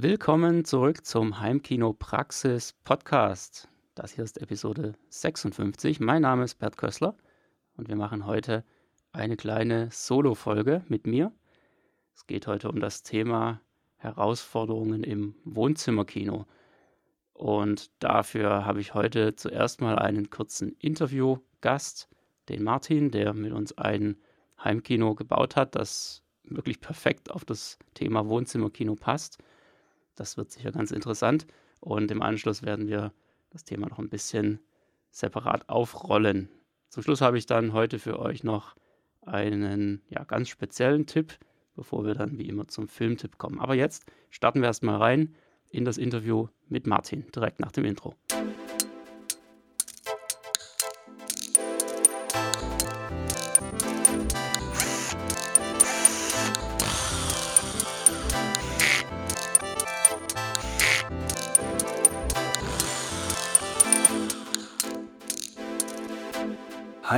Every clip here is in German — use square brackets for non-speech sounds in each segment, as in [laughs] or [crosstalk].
Willkommen zurück zum Heimkino Praxis Podcast. Das hier ist Episode 56. Mein Name ist Bert Kössler und wir machen heute eine kleine Solo-Folge mit mir. Es geht heute um das Thema Herausforderungen im Wohnzimmerkino. Und dafür habe ich heute zuerst mal einen kurzen Interviewgast, den Martin, der mit uns ein Heimkino gebaut hat, das wirklich perfekt auf das Thema Wohnzimmerkino passt. Das wird sicher ganz interessant. Und im Anschluss werden wir das Thema noch ein bisschen separat aufrollen. Zum Schluss habe ich dann heute für euch noch einen ja, ganz speziellen Tipp, bevor wir dann wie immer zum Filmtipp kommen. Aber jetzt starten wir erstmal rein in das Interview mit Martin, direkt nach dem Intro.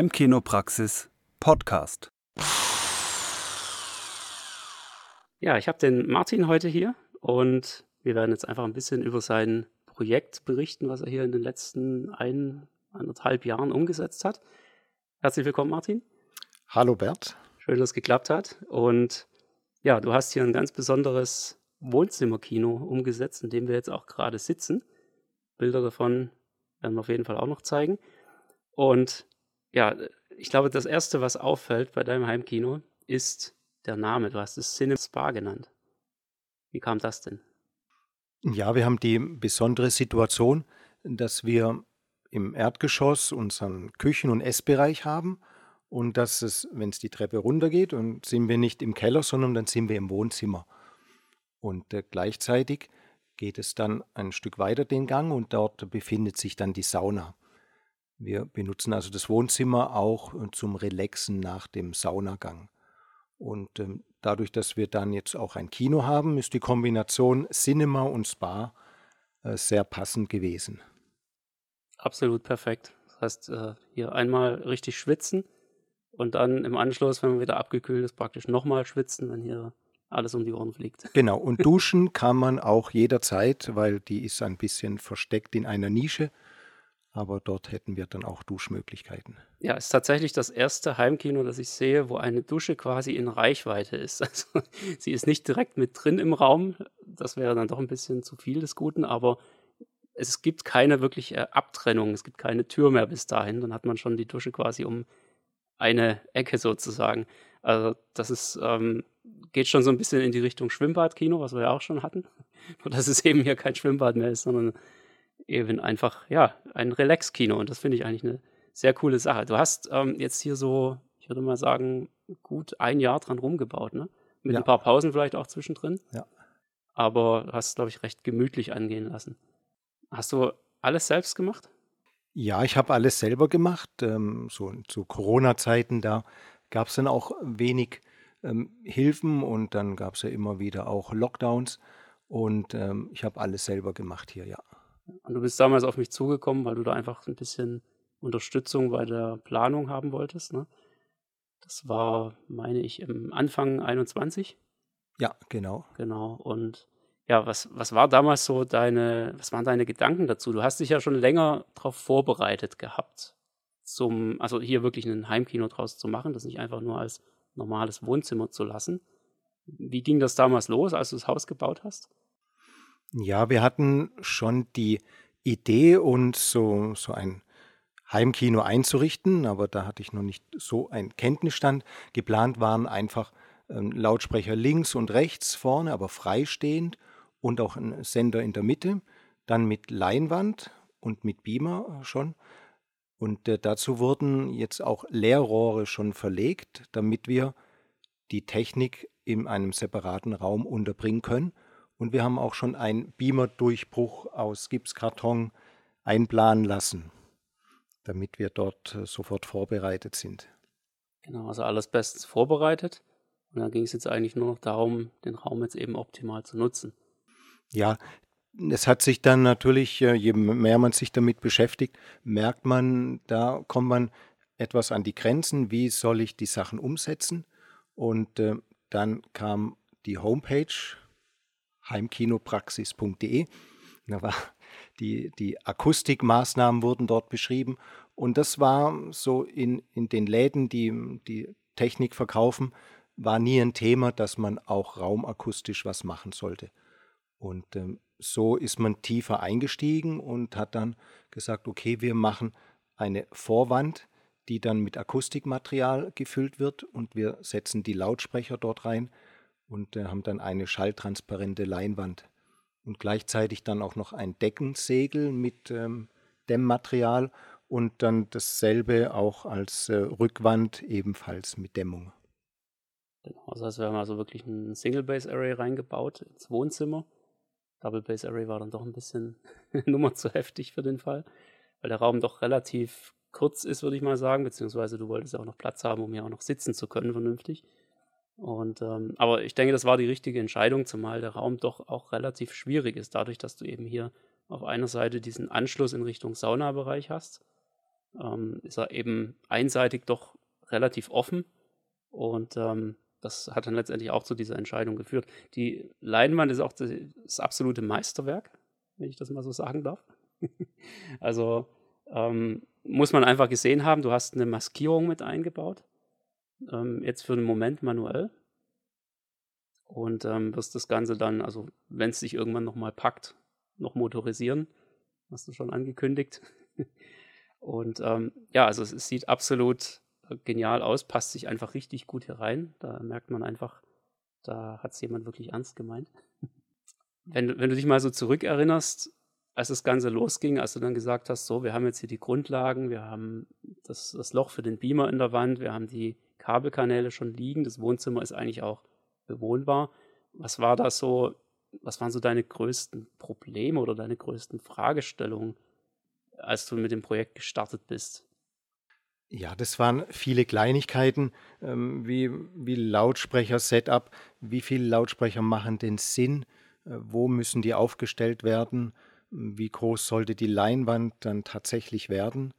Heimkinopraxis Podcast. Ja, ich habe den Martin heute hier und wir werden jetzt einfach ein bisschen über sein Projekt berichten, was er hier in den letzten ein, anderthalb Jahren umgesetzt hat. Herzlich willkommen, Martin. Hallo, Bert. Schön, dass es geklappt hat. Und ja, du hast hier ein ganz besonderes Wohnzimmerkino umgesetzt, in dem wir jetzt auch gerade sitzen. Bilder davon werden wir auf jeden Fall auch noch zeigen. Und ja, ich glaube, das Erste, was auffällt bei deinem Heimkino, ist der Name. Du hast es Cinema Spa genannt. Wie kam das denn? Ja, wir haben die besondere Situation, dass wir im Erdgeschoss unseren Küchen- und Essbereich haben und dass es, wenn es die Treppe runtergeht, und sind wir nicht im Keller, sondern dann sind wir im Wohnzimmer. Und äh, gleichzeitig geht es dann ein Stück weiter den Gang und dort befindet sich dann die Sauna. Wir benutzen also das Wohnzimmer auch äh, zum Relaxen nach dem Saunagang. Und ähm, dadurch, dass wir dann jetzt auch ein Kino haben, ist die Kombination Cinema und Spa äh, sehr passend gewesen. Absolut perfekt. Das heißt, äh, hier einmal richtig schwitzen und dann im Anschluss, wenn man wieder abgekühlt ist, praktisch nochmal schwitzen, wenn hier alles um die Ohren fliegt. [laughs] Genau, und duschen kann man auch jederzeit, weil die ist ein bisschen versteckt in einer Nische aber dort hätten wir dann auch Duschmöglichkeiten. Ja, ist tatsächlich das erste Heimkino, das ich sehe, wo eine Dusche quasi in Reichweite ist. [laughs] Also sie ist nicht direkt mit drin im Raum, das wäre dann doch ein bisschen zu viel des Guten, aber es gibt keine wirkliche Abtrennung, es gibt keine Tür mehr bis dahin, dann hat man schon die Dusche quasi um eine Ecke sozusagen. Also das ist, ähm, geht schon so ein bisschen in die Richtung Schwimmbadkino, was wir ja auch schon hatten. [laughs] Nur dass es eben hier kein Schwimmbad mehr ist, sondern eben einfach, ja, ein Relax-Kino. Und das finde ich eigentlich eine sehr coole Sache. Du hast ähm, jetzt hier so, ich würde mal sagen, gut ein Jahr dran rumgebaut, ne? Mit ja. ein paar Pausen vielleicht auch zwischendrin. Ja. Aber hast, glaube ich, recht gemütlich angehen lassen. Hast du alles selbst gemacht? Ja, ich habe alles selber gemacht. Ähm, so zu Corona-Zeiten, da gab es dann auch wenig ähm, Hilfen und dann gab es ja immer wieder auch Lockdowns. Und ähm, ich habe alles selber gemacht hier, ja. Und du bist damals auf mich zugekommen, weil du da einfach ein bisschen Unterstützung bei der Planung haben wolltest. Ne? Das war, meine ich, im Anfang 21. Ja, genau. Genau. Und ja, was, was war damals so deine, was waren deine Gedanken dazu? Du hast dich ja schon länger darauf vorbereitet gehabt, zum, also hier wirklich ein Heimkino draus zu machen, das nicht einfach nur als normales Wohnzimmer zu lassen. Wie ging das damals los, als du das Haus gebaut hast? Ja, wir hatten schon die Idee, uns so, so ein Heimkino einzurichten, aber da hatte ich noch nicht so einen Kenntnisstand. Geplant waren einfach ähm, Lautsprecher links und rechts vorne, aber freistehend und auch ein Sender in der Mitte, dann mit Leinwand und mit Beamer schon. Und äh, dazu wurden jetzt auch Leerrohre schon verlegt, damit wir die Technik in einem separaten Raum unterbringen können. Und wir haben auch schon einen Beamer-Durchbruch aus Gipskarton einplanen lassen, damit wir dort äh, sofort vorbereitet sind. Genau, also alles bestens vorbereitet. Und dann ging es jetzt eigentlich nur noch darum, den Raum jetzt eben optimal zu nutzen. Ja, es hat sich dann natürlich, äh, je mehr man sich damit beschäftigt, merkt man, da kommt man etwas an die Grenzen, wie soll ich die Sachen umsetzen. Und äh, dann kam die Homepage heimkinopraxis.de. Da war die, die Akustikmaßnahmen wurden dort beschrieben. Und das war so in, in den Läden, die die Technik verkaufen, war nie ein Thema, dass man auch raumakustisch was machen sollte. Und ähm, so ist man tiefer eingestiegen und hat dann gesagt, okay, wir machen eine Vorwand, die dann mit Akustikmaterial gefüllt wird und wir setzen die Lautsprecher dort rein und äh, haben dann eine schalltransparente Leinwand und gleichzeitig dann auch noch ein Deckensegel mit ähm, Dämmmaterial und dann dasselbe auch als äh, Rückwand ebenfalls mit Dämmung. Genau, also das heißt, wir haben also wirklich ein Single-Base-Array reingebaut ins Wohnzimmer. Double-Base-Array war dann doch ein bisschen [laughs] Nummer zu heftig für den Fall, weil der Raum doch relativ kurz ist, würde ich mal sagen, beziehungsweise du wolltest ja auch noch Platz haben, um hier auch noch sitzen zu können, vernünftig. Und, ähm, aber ich denke, das war die richtige Entscheidung, zumal der Raum doch auch relativ schwierig ist, dadurch, dass du eben hier auf einer Seite diesen Anschluss in Richtung Saunabereich hast. Ähm, ist er eben einseitig doch relativ offen und ähm, das hat dann letztendlich auch zu dieser Entscheidung geführt. Die Leinwand ist auch das, das absolute Meisterwerk, wenn ich das mal so sagen darf. [laughs] also ähm, muss man einfach gesehen haben, du hast eine Maskierung mit eingebaut ähm, jetzt für den Moment manuell. Und ähm, wirst das Ganze dann, also wenn es sich irgendwann nochmal packt, noch motorisieren. Hast du schon angekündigt. [laughs] Und ähm, ja, also es, es, sieht absolut genial aus, passt sich einfach richtig gut hier rein. Da merkt man einfach, da hat es jemand wirklich ernst gemeint. [laughs] wenn, wenn du dich mal so zurückerinnerst, als das Ganze losging, als du dann gesagt hast, so, wir haben jetzt hier die Grundlagen, wir haben das, das Loch für den Beamer in der Wand, wir haben die Kabelkanäle schon liegen. Das Wohnzimmer ist eigentlich auch bewohnbar. Was war da so, was waren so deine größten Probleme oder deine größten Fragestellungen, als du mit dem Projekt gestartet bist? Ja, das waren viele Kleinigkeiten, ähm, wie, wie Lautsprecher-Setup, wie viele Lautsprecher machen denn Sinn, äh, wo müssen die aufgestellt werden, wie groß sollte die Leinwand dann tatsächlich werden,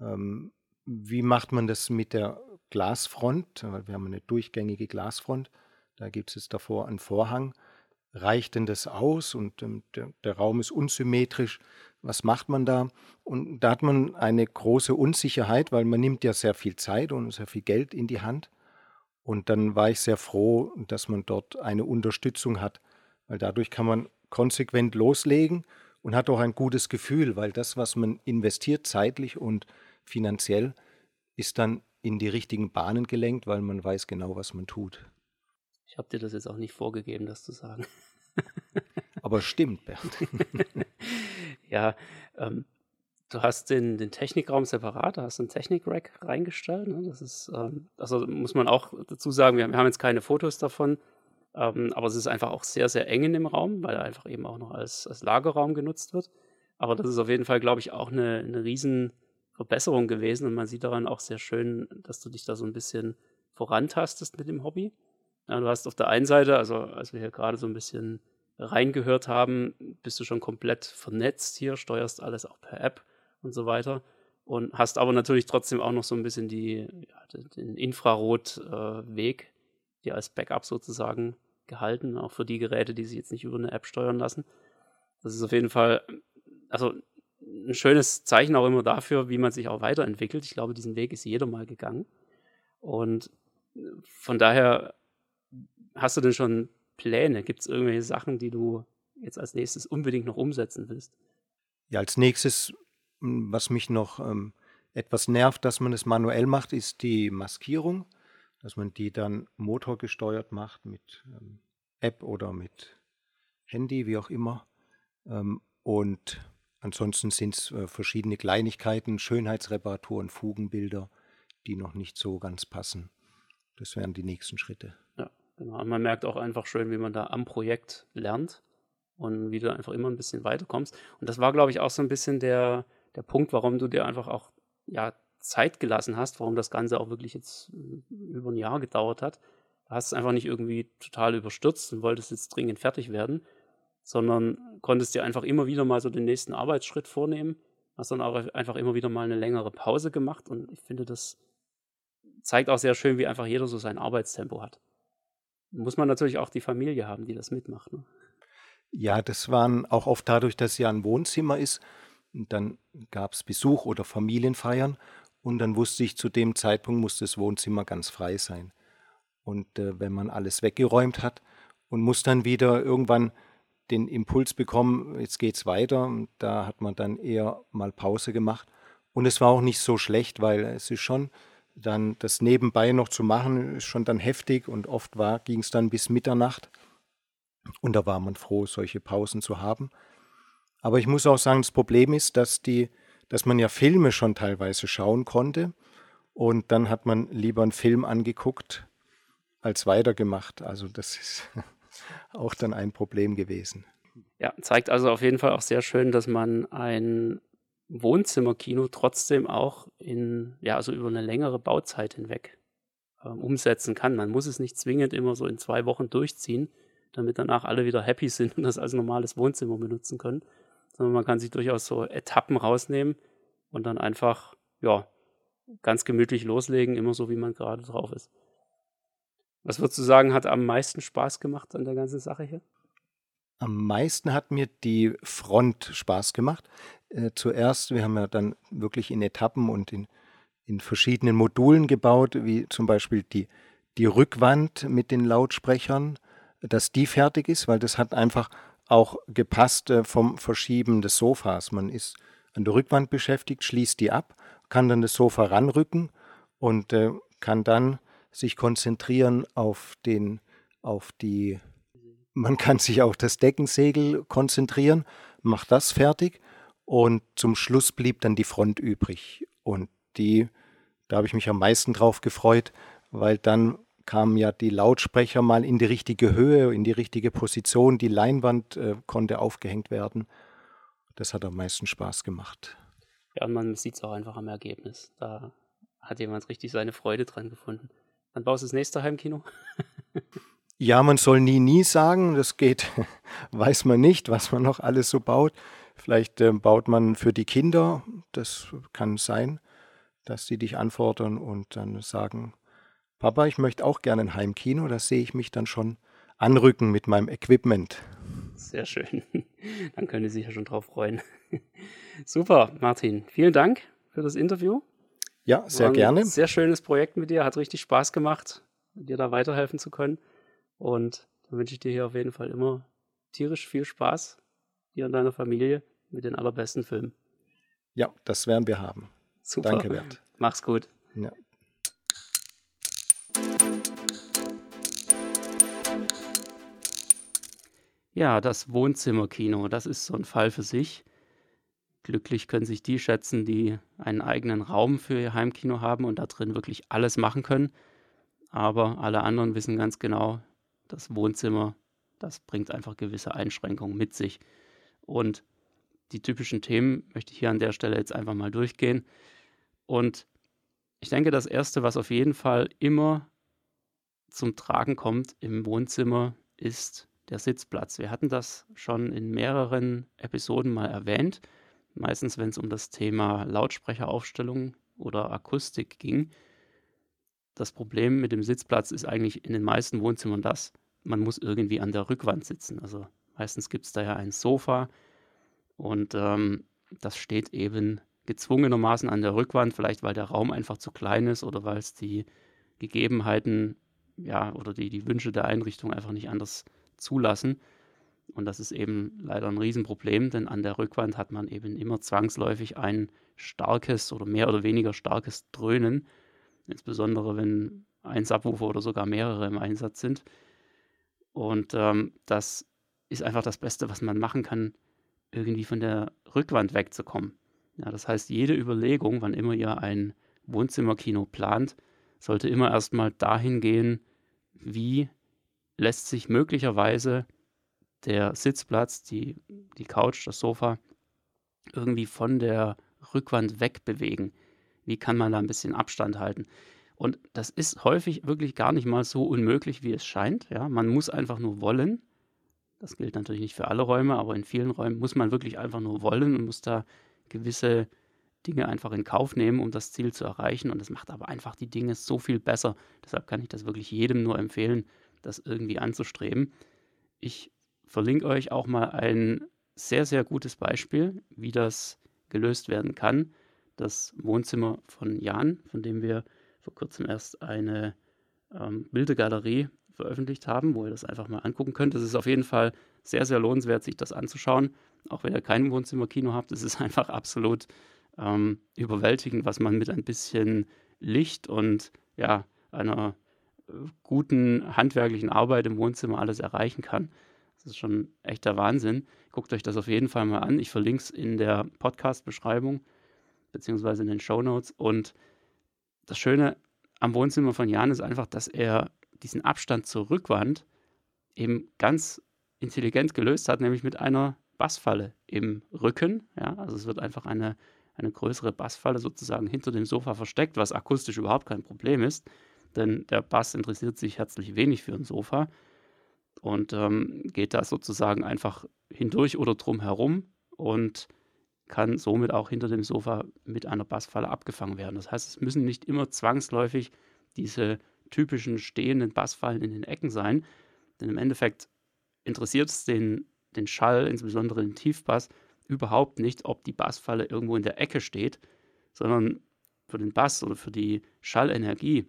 ähm, wie macht man das mit der Glasfront, wir haben eine durchgängige Glasfront. Da gibt es jetzt davor einen Vorhang. Reicht denn das aus? Und ähm, der, der Raum ist unsymmetrisch. Was macht man da? Und da hat man eine große Unsicherheit, weil man nimmt ja sehr viel Zeit und sehr viel Geld in die Hand. Und dann war ich sehr froh, dass man dort eine Unterstützung hat, weil dadurch kann man konsequent loslegen und hat auch ein gutes Gefühl, weil das, was man investiert, zeitlich und finanziell, ist dann in die richtigen Bahnen gelenkt, weil man weiß genau, was man tut. Ich habe dir das jetzt auch nicht vorgegeben, das zu sagen. [laughs] Aber stimmt, Bernd. [laughs] ja, ähm, du hast den, den Technikraum separat, da hast du einen Technik-Rack reingestellt. Ne? Das ist, ähm, also muss man auch dazu sagen, wir, wir haben jetzt keine Fotos davon, ähm, aber es ist einfach auch sehr, sehr eng in dem Raum, weil er einfach eben auch noch als, als Lagerraum genutzt wird. Aber das ist auf jeden Fall, glaube ich, auch eine, eine riesen Verbesserung gewesen und man sieht daran auch sehr schön, dass du dich da so ein bisschen vorantastest mit dem Hobby. Ja, du hast auf der einen Seite, also als wir hier gerade so ein bisschen reingehört haben, bist du schon komplett vernetzt hier, steuerst alles auch per App und so weiter und hast aber natürlich trotzdem auch noch so ein bisschen die, ja, den Infrarotweg äh, dir als Backup sozusagen gehalten, auch für die Geräte, die sich jetzt nicht über eine App steuern lassen. Das ist auf jeden Fall, also ein schönes Zeichen auch immer dafür, wie man sich auch weiterentwickelt. Ich glaube, diesen Weg ist jeder mal gegangen. Und von daher, hast du denn schon Pläne? Gibt es irgendwelche Sachen, die du jetzt als nächstes unbedingt noch umsetzen willst? Ja, als nächstes, hm, was mich noch ähm, etwas nervt, dass man es manuell macht, ist die Maskierung. Dass man die dann motorgesteuert macht mit ähm, App oder mit Handy, wie auch immer. Ähm, und Ansonsten sind es äh, verschiedene Kleinigkeiten, Schönheitsreparaturen, Fugenbilder, die noch nicht so ganz passen. Das wären die nächsten Schritte. Ja, genau. Und man merkt auch einfach schön, wie man da am Projekt lernt und wie du einfach immer ein bisschen weiterkommst. Und das war, glaube ich, auch so ein bisschen der, der Punkt, warum du dir einfach auch ja, Zeit gelassen hast, warum das Ganze auch wirklich jetzt äh, über ein Jahr gedauert hat. Du hast es einfach nicht irgendwie total überstürzt und wolltest jetzt dringend fertig werden, sondern konntest dir einfach immer wieder mal so den nächsten Arbeitsschritt vornehmen, hast dann auch einfach immer wieder mal eine längere Pause gemacht und ich finde, das zeigt auch sehr schön, wie einfach jeder so sein Arbeitstempo hat. Muss man natürlich auch die Familie haben, die das mitmacht. Ne? Ja, das waren auch oft dadurch, dass ja ein Wohnzimmer ist. Und dann gab es Besuch oder Familienfeiern. Und dann wusste ich, zu dem Zeitpunkt muss das Wohnzimmer ganz frei sein. Und äh, wenn man alles weggeräumt hat und muss dann wieder irgendwann den Impuls bekommen, jetzt geht's weiter, da hat man dann eher mal Pause gemacht. Und es war auch nicht so schlecht, weil es ist schon dann das nebenbei noch zu machen, ist schon dann heftig und oft ging es dann bis Mitternacht. Und da war man froh, solche Pausen zu haben. Aber ich muss auch sagen, das Problem ist, dass die, dass man ja Filme schon teilweise schauen konnte. Und dann hat man lieber einen Film angeguckt als weitergemacht. Also das ist [laughs] auch dann ein Problem gewesen. Ja, zeigt also auf jeden Fall auch sehr schön, dass man ein Wohnzimmerkino trotzdem auch in, ja, also über eine längere Bauzeit hinweg äh, umsetzen kann. Man muss es nicht zwingend immer so in zwei Wochen durchziehen, damit danach alle wieder happy sind und das als normales Wohnzimmer benutzen können, sondern man kann sich durchaus so Etappen rausnehmen und dann einfach, ja, ganz gemütlich loslegen, immer so, wie man gerade drauf ist. Was würdest du sagen, hat am meisten Spaß gemacht an der ganzen Sache hier? Am meisten hat mir die Front Spaß gemacht. Äh, zuerst, wir haben ja dann wirklich in Etappen und in, in verschiedenen Modulen gebaut, wie zum Beispiel die, die Rückwand mit den Lautsprechern, dass die fertig ist, weil das hat einfach auch gepasst äh, vom Verschieben des Sofas. Man ist an der Rückwand beschäftigt, schließt die ab, kann dann das Sofa ranrücken und äh, kann dann sich konzentrieren auf den, auf die, man kann sich auf das Deckensegel konzentrieren, macht das fertig und zum Schluss blieb dann die Front übrig. Und die, da habe ich mich am meisten drauf gefreut, weil dann kamen ja die Lautsprecher mal in die richtige Höhe, in die richtige Position, die Leinwand äh, konnte aufgehängt werden. Das hat am meisten Spaß gemacht. Ja, und man sieht es auch einfach am Ergebnis. Da hat jemand richtig seine Freude dran gefunden. Dann baust du das nächste Heimkino. [laughs] ja, man soll nie, nie sagen. Das geht, [laughs] weiß man nicht, was man noch alles so baut. Vielleicht äh, baut man für die Kinder, das kann sein, dass sie dich anfordern und dann sagen, Papa, ich möchte auch gerne ein Heimkino. Da sehe ich mich dann schon anrücken mit meinem Equipment. Sehr schön. [laughs] Dann können Sie sich ja schon drauf freuen. Super, Martin. Vielen Dank für das Interview. Ja, sehr gerne. Sehr schönes Projekt mit dir, hat richtig Spaß gemacht, dir da weiterhelfen zu können. Und dann wünsche ich dir hier auf jeden Fall immer tierisch viel Spaß, dir und deiner Familie mit den allerbesten Filmen. Ja, das werden wir haben. Super. Danke, Bert. Mach's gut. Ja. Ja, das Wohnzimmerkino, das ist so ein Fall für sich. Glücklich können sich die schätzen, die einen eigenen Raum für ihr Heimkino haben und da drin wirklich alles machen können. Aber alle anderen wissen ganz genau, das Wohnzimmer, das bringt einfach gewisse Einschränkungen mit sich. Und die typischen Themen möchte ich hier an der Stelle jetzt einfach mal durchgehen. Und ich denke, das Erste, was auf jeden Fall immer zum Tragen kommt im Wohnzimmer, ist der Sitzplatz. Wir hatten das schon in mehreren Episoden mal erwähnt meistens wenn es um das Thema Lautsprecheraufstellung oder Akustik ging. Das Problem mit dem Sitzplatz ist eigentlich in den meisten Wohnzimmern das, man muss irgendwie an der Rückwand sitzen. Also meistens gibt es da ja ein Sofa und ähm, das steht eben gezwungenermaßen an der Rückwand, vielleicht weil der Raum einfach zu klein ist oder weil es die Gegebenheiten ja, oder die, die Wünsche der Einrichtung einfach nicht anders zulassen. Und das ist eben leider ein Riesenproblem, denn an der Rückwand hat man eben immer zwangsläufig ein starkes oder mehr oder weniger starkes Dröhnen, insbesondere wenn ein Subwoofer oder sogar mehrere im Einsatz sind. Und ähm, das ist einfach das Beste, was man machen kann, irgendwie von der Rückwand wegzukommen. Ja, das heißt, jede Überlegung, wann immer ihr ein Wohnzimmerkino plant, sollte immer erstmal dahin gehen, wie lässt sich möglicherweise der Sitzplatz, die, die Couch, das Sofa irgendwie von der Rückwand wegbewegen. Wie kann man da ein bisschen Abstand halten? Und das ist häufig wirklich gar nicht mal so unmöglich, wie es scheint. Ja, man muss einfach nur wollen. Das gilt natürlich nicht für alle Räume, aber in vielen Räumen muss man wirklich einfach nur wollen und muss da gewisse Dinge einfach in Kauf nehmen, um das Ziel zu erreichen. Und das macht aber einfach die Dinge so viel besser. Deshalb kann ich das wirklich jedem nur empfehlen, das irgendwie anzustreben. Ich verlinke euch auch mal ein sehr, sehr gutes Beispiel, wie das gelöst werden kann. Das Wohnzimmer von Jan, von dem wir vor kurzem erst eine ähm, Bildergalerie veröffentlicht haben, wo ihr das einfach mal angucken könnt. Es ist auf jeden Fall sehr, sehr lohnenswert, sich das anzuschauen. Auch wenn ihr kein Wohnzimmerkino habt, es ist [laughs] einfach absolut ähm, überwältigend, was man mit ein bisschen Licht und ja, einer äh, guten handwerklichen Arbeit im Wohnzimmer alles erreichen kann. Das ist schon echter Wahnsinn. Guckt euch das auf jeden Fall mal an. Ich verlinke es in der Podcast-Beschreibung beziehungsweise in den Show Notes. Und das Schöne am Wohnzimmer von Jan ist einfach, dass er diesen Abstand zur Rückwand eben ganz intelligent gelöst hat, nämlich mit einer Bassfalle im Rücken. Ja, also es wird einfach eine, eine größere Bassfalle sozusagen hinter dem Sofa versteckt, was akustisch überhaupt kein Problem ist, denn der Bass interessiert sich herzlich wenig für ein Sofa und ähm, geht da sozusagen einfach hindurch oder drum herum und kann somit auch hinter dem Sofa mit einer Bassfalle abgefangen werden. Das heißt, es müssen nicht immer zwangsläufig diese typischen stehenden Bassfallen in den Ecken sein, denn im Endeffekt interessiert es den, den Schall, insbesondere den Tiefbass, überhaupt nicht, ob die Bassfalle irgendwo in der Ecke steht, sondern für den Bass oder für die Schallenergie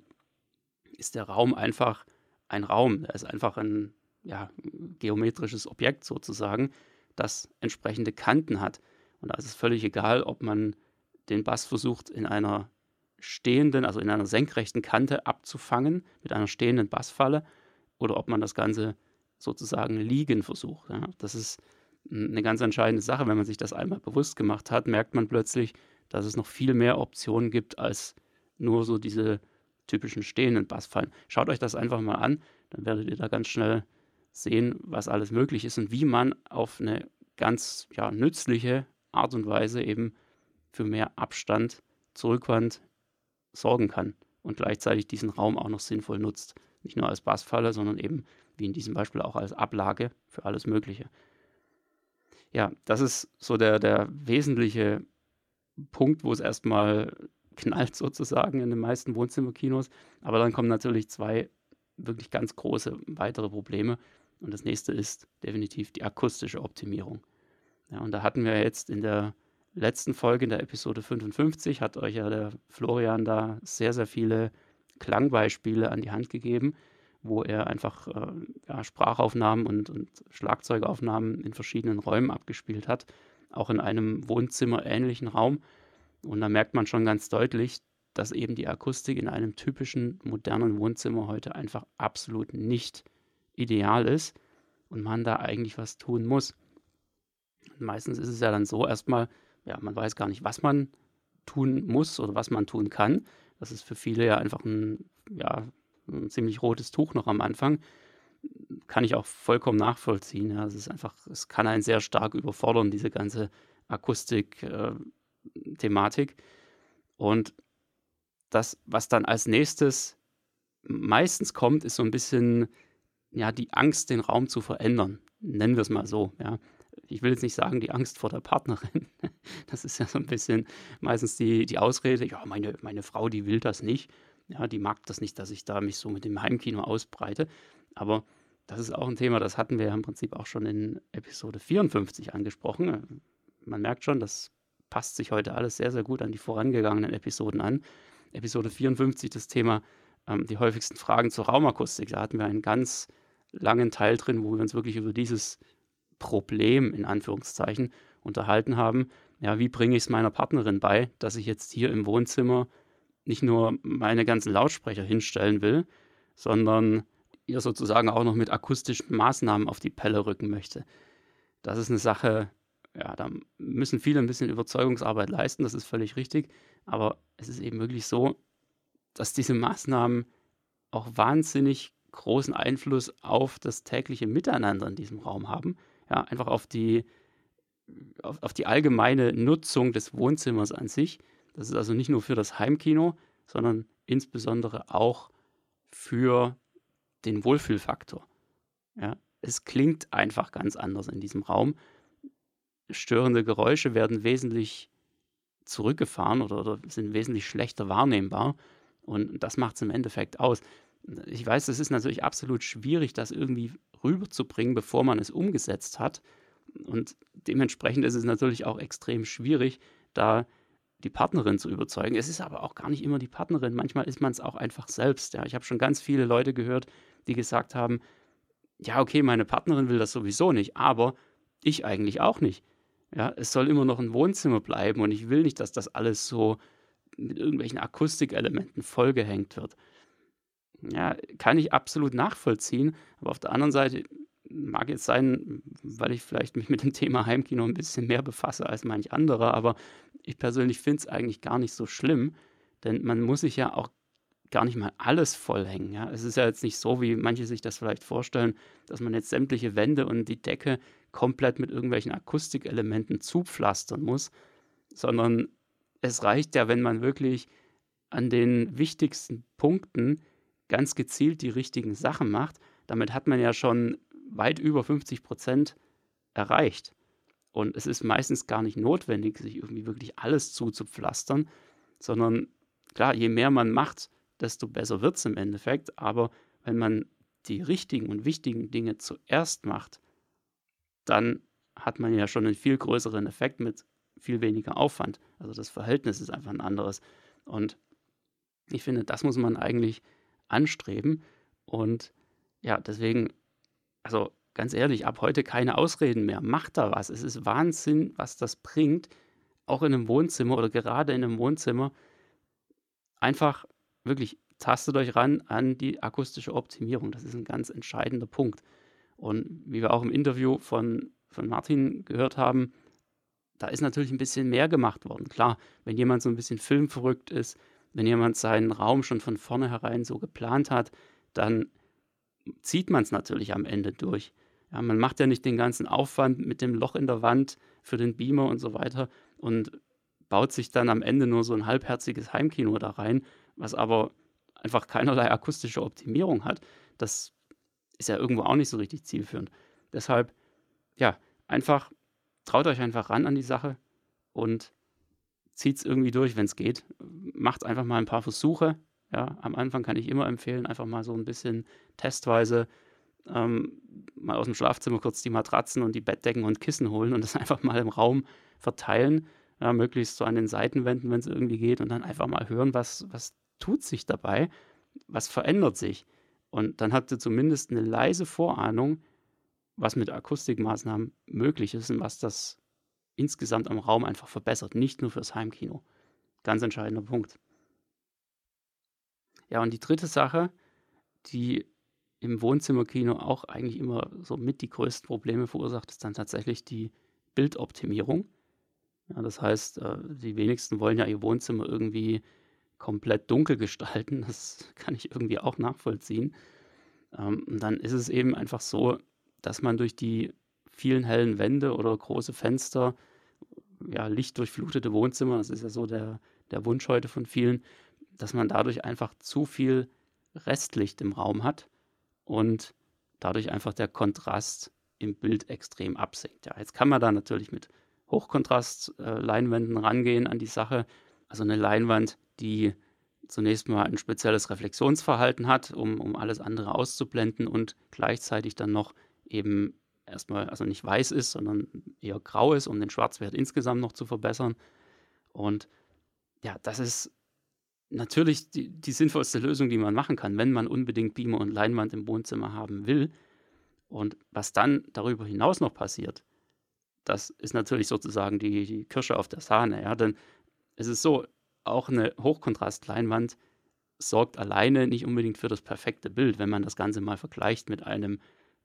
ist der Raum einfach ein Raum. Er ist einfach ein ja, geometrisches Objekt sozusagen, das entsprechende Kanten hat. Und da ist es völlig egal, ob man den Bass versucht in einer stehenden, also in einer senkrechten Kante abzufangen mit einer stehenden Bassfalle oder ob man das Ganze sozusagen liegen versucht. Ja. Das ist eine ganz entscheidende Sache. Wenn man sich das einmal bewusst gemacht hat, merkt man plötzlich, dass es noch viel mehr Optionen gibt als nur so diese typischen stehenden Bassfallen. Schaut euch das einfach mal an, dann werdet ihr da ganz schnell sehen, was alles möglich ist und wie man auf eine ganz ja, nützliche Art und Weise eben für mehr Abstand zur Rückwand sorgen kann und gleichzeitig diesen Raum auch noch sinnvoll nutzt. Nicht nur als Bassfalle, sondern eben, wie in diesem Beispiel, auch als Ablage für alles Mögliche. Ja, das ist so der, der wesentliche Punkt, wo es erstmal knallt [laughs] sozusagen in den meisten Wohnzimmerkinos. Aber dann kommen natürlich zwei wirklich ganz große weitere Probleme. Und das nächste ist definitiv die akustische Optimierung. Ja, und da hatten wir jetzt in der letzten Folge, in der Episode 55, hat euch ja der Florian da sehr, sehr viele Klangbeispiele an die Hand gegeben, wo er einfach äh, ja, Sprachaufnahmen und, und Schlagzeugaufnahmen in verschiedenen Räumen abgespielt hat, auch in einem Wohnzimmer-ähnlichen Raum. Und da merkt man schon ganz deutlich, dass eben die Akustik in einem typischen modernen Wohnzimmer heute einfach absolut nicht ideal ist und man da eigentlich was tun muss. Meistens ist es ja dann so erstmal, ja, man weiß gar nicht, was man tun muss oder was man tun kann. Das ist für viele ja einfach ein, ja, ein ziemlich rotes Tuch noch am Anfang. Kann ich auch vollkommen nachvollziehen. Ja. Es ist einfach, es kann einen sehr stark überfordern, diese ganze Akustik-Thematik. Äh, Und das, was dann als nächstes meistens kommt, ist so ein bisschen ja, die Angst, den Raum zu verändern. Nennen wir es mal so. Ja ich will jetzt nicht sagen, die Angst vor der Partnerin. [laughs] Das ist ja so ein bisschen meistens die, die Ausrede, ja, meine, meine Frau, die will das nicht. Ja, die mag das nicht, dass ich da mich so mit dem Heimkino ausbreite. Aber das ist auch ein Thema, das hatten wir ja im Prinzip auch schon in Episode 54 angesprochen. Man merkt schon, das passt sich heute alles sehr, sehr gut an die vorangegangenen Episoden an. Episode 54, das Thema ähm, die häufigsten Fragen zur Raumakustik. Da hatten wir einen ganz langen Teil drin, wo wir uns wirklich über dieses Problem in Anführungszeichen unterhalten haben. Ja, wie bringe ich es meiner Partnerin bei, dass ich jetzt hier im Wohnzimmer nicht nur meine ganzen Lautsprecher hinstellen will, sondern ihr sozusagen auch noch mit akustischen Maßnahmen auf die Pelle rücken möchte. Das ist eine Sache, ja, da müssen viele ein bisschen Überzeugungsarbeit leisten, das ist völlig richtig, aber es ist eben wirklich so, dass diese Maßnahmen auch wahnsinnig großen Einfluss auf das tägliche Miteinander in diesem Raum haben ja, einfach auf die, auf, auf die allgemeine Nutzung des Wohnzimmers an sich. Das ist also nicht nur für das Heimkino, sondern insbesondere auch für den Wohlfühlfaktor. Ja, es klingt einfach ganz anders in diesem Raum. Störende Geräusche werden wesentlich zurückgefahren oder, oder sind wesentlich schlechter wahrnehmbar. Und das macht es im Endeffekt aus. Ich weiß, es ist natürlich absolut schwierig, das irgendwie rüberzubringen, bevor man es umgesetzt hat. Und dementsprechend ist es natürlich auch extrem schwierig, da die Partnerin zu überzeugen. Es ist aber auch gar nicht immer die Partnerin. Manchmal ist man es auch einfach selbst. Ja. Ich habe schon ganz viele Leute gehört, die gesagt haben, ja, okay, meine Partnerin will das sowieso nicht, aber ich eigentlich auch nicht. Ja, es soll immer noch ein Wohnzimmer bleiben und ich will nicht, dass das alles so mit irgendwelchen Akustikelementen vollgehängt wird. Ja, kann ich absolut nachvollziehen, aber auf der anderen Seite mag jetzt sein, weil ich vielleicht mich mit dem Thema Heimkino ein bisschen mehr befasse als manch anderer, aber ich persönlich finde es eigentlich gar nicht so schlimm, denn man muss sich ja auch gar nicht mal alles vollhängen. Ja? Es ist ja jetzt nicht so, wie manche sich das vielleicht vorstellen, dass man jetzt sämtliche Wände und die Decke komplett mit irgendwelchen Akustikelementen zupflastern muss, sondern es reicht ja, wenn man wirklich an den wichtigsten Punkten ganz gezielt die richtigen Sachen macht. Damit hat man ja schon weit über 50 Prozent erreicht. Und es ist meistens gar nicht notwendig, sich irgendwie wirklich alles zuzupflastern, sondern klar, je mehr man macht, desto besser wird es im Endeffekt. Aber wenn man die richtigen und wichtigen Dinge zuerst macht, dann hat man ja schon einen viel größeren Effekt mit viel weniger Aufwand. Also das Verhältnis ist einfach ein anderes. Und ich finde, das muss man eigentlich anstreben. Und ja, deswegen, also ganz ehrlich, ab heute keine Ausreden mehr. Macht da was. Es ist Wahnsinn, was das bringt. Auch in einem Wohnzimmer oder gerade in einem Wohnzimmer. Einfach wirklich tastet euch ran an die akustische Optimierung. Das ist ein ganz entscheidender Punkt. Und wie wir auch im Interview von, von Martin gehört haben, da ist natürlich ein bisschen mehr gemacht worden. Klar, wenn jemand so ein bisschen filmverrückt ist, wenn jemand seinen Raum schon von vornherein so geplant hat, dann zieht man es natürlich am Ende durch. Ja, man macht ja nicht den ganzen Aufwand mit dem Loch in der Wand für den Beamer und so weiter und baut sich dann am Ende nur so ein halbherziges Heimkino da rein, was aber einfach keinerlei akustische Optimierung hat. Das ist ja irgendwo auch nicht so richtig zielführend. Deshalb, ja, einfach traut euch einfach ran an die Sache und zieht es irgendwie durch, wenn es geht. Macht einfach mal ein paar Versuche. Ja, am Anfang kann ich immer empfehlen, einfach mal so ein bisschen testweise ähm, mal aus dem Schlafzimmer kurz die Matratzen und die Bettdecken und Kissen holen und das [laughs] einfach mal im Raum verteilen. Ja, möglichst so an den Seitenwänden, wenn es irgendwie geht, und dann einfach mal hören, was, was tut sich dabei, was verändert sich. Und dann habt ihr zumindest eine leise Vorahnung, was mit Akustikmaßnahmen möglich ist und was das insgesamt am Raum einfach verbessert, nicht nur fürs Heimkino. Ganz entscheidender Punkt. Ja, und die dritte Sache, die im Wohnzimmerkino auch eigentlich immer so mit die größten Probleme verursacht, ist dann tatsächlich die Bildoptimierung. Ja, das heißt, äh, die wenigsten wollen ja ihr Wohnzimmer irgendwie komplett dunkel gestalten. Das [laughs] kann ich irgendwie auch nachvollziehen. Ähm, und dann ist es eben einfach so, dass man durch die vielen hellen Wände oder große Fenster, ja, lichtdurchflutete Wohnzimmer, das ist ja so der, der Wunsch heute von vielen, dass man dadurch einfach zu viel Restlicht im Raum hat und dadurch einfach der Kontrast im Bild extrem absinkt. Ja, jetzt kann man da natürlich mit Hochkontrast-Leinwänden äh, rangehen an die Sache. Also eine Leinwand, die zunächst mal ein spezielles Reflexionsverhalten hat, um, um alles andere auszublenden und gleichzeitig dann noch eben erstmal, also nicht weiß ist, sondern eher grau ist, um den Schwarzwert insgesamt noch zu verbessern. Und ja, das ist natürlich die, die sinnvollste Lösung, die man machen kann, wenn man unbedingt Beamer und Leinwand im Wohnzimmer haben will. Und was dann darüber hinaus noch passiert, das ist natürlich sozusagen die, die Kirsche auf der Sahne. Ja? Denn es ist so, auch eine Hochkontrastleinwand sorgt alleine nicht unbedingt für das perfekte Bild, wenn man das Ganze mal vergleicht mit einem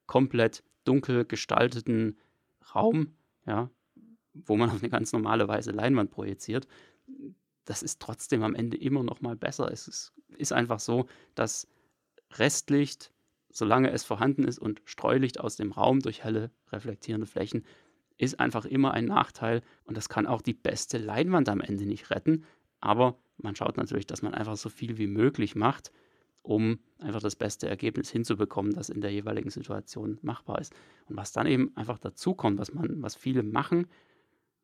komplett dunkel gestalteten Raum, ja, wo man [laughs] auf eine ganz normale Weise Leinwand projiziert das ist trotzdem am Ende immer noch mal besser. Es ist, ist einfach so, dass Restlicht, solange es vorhanden ist und Streulicht aus dem Raum durch helle reflektierende Flächen, ist einfach immer ein Nachteil und das kann auch die beste Leinwand am Ende nicht retten. Aber man schaut natürlich, dass man einfach so viel wie möglich macht, um einfach das beste Ergebnis hinzubekommen, das in der jeweiligen Situation machbar ist. Und was dann eben einfach dazu kommt, was man, was viele machen,